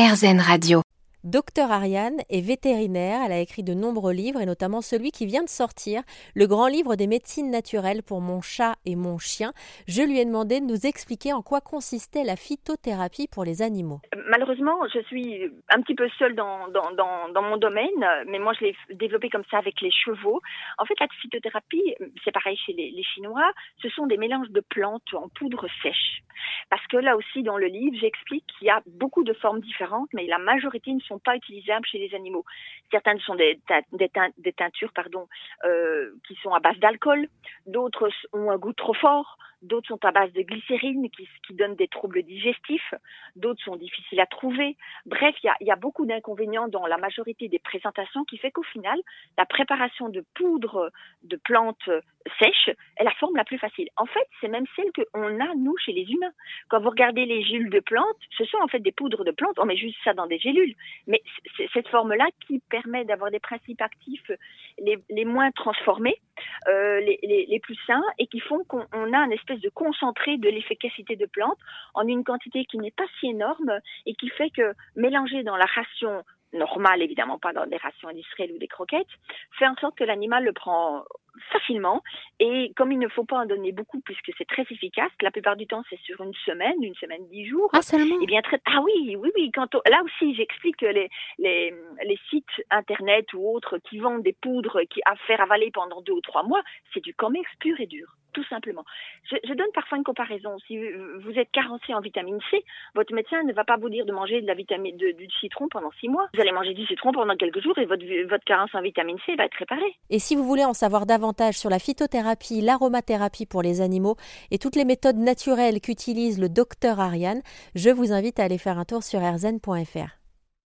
RZN Radio. Docteur Ariane est vétérinaire, elle a écrit de nombreux livres et notamment celui qui vient de sortir, le grand livre des médecines naturelles pour mon chat et mon chien. Je lui ai demandé de nous expliquer en quoi consistait la phytothérapie pour les animaux. Malheureusement, je suis un petit peu seule dans, dans, dans, mon domaine, mais moi je l'ai développé comme ça avec les chevaux. En fait, la phytothérapie, c'est pareil chez les, les Chinois, ce sont des mélanges de plantes en poudre sèche. Parce que là aussi, dans le livre, j'explique qu'il y a beaucoup de formes différentes, mais la majorité ne sont pas utilisables chez les animaux. Certaines sont des, teintures pardon, euh, qui sont à base d'alcool, d'autres ont un goût trop fort, d'autres sont à base de glycérine qui, qui donnent des troubles digestifs, d'autres sont difficiles à trouver. Bref, il y a, y a, beaucoup d'inconvénients dans la majorité des présentations qui fait qu'au final, la préparation de poudre de plantes sèches plus facile. En fait, c'est même celle qu'on a, nous, chez les humains. Quand vous regardez les gélules de plantes, ce sont en fait des poudres de plantes, on met juste ça dans des gélules. Mais c'est cette forme-là qui permet d'avoir des principes actifs les, moins transformés, euh, les, plus sains, et qui font qu'on a un espèce de concentré de l'efficacité de plantes en une quantité qui n'est pas si énorme et qui fait que mélanger dans la ration normale, évidemment pas dans des rations industrielles ou des croquettes, fait en sorte que l'animal le prend facilement. Et comme il ne faut pas en donner beaucoup puisque c'est très efficace, la plupart du temps c'est sur une semaine, une semaine, dix jours. Ah seulement? Et eh bien très. Ah oui, oui, oui. Quand là aussi j'explique que les, les les sites internet ou autres qui vendent des poudres qui à faire avaler pendant deux ou trois mois, c'est du comex pur et dur tout simplement. Je, donne parfois une comparaison. Si vous êtes carencé en vitamine C, votre médecin ne va pas vous dire de manger de la vitamine de, du citron pendant six mois. Vous allez manger du citron pendant quelques jours et votre, votre carence en vitamine C va être réparée. Et si vous voulez en savoir davantage sur la phytothérapie, l'aromathérapie pour les animaux et toutes les méthodes naturelles qu'utilise le docteur Ariane, je vous invite à aller faire un tour sur rzn.fr.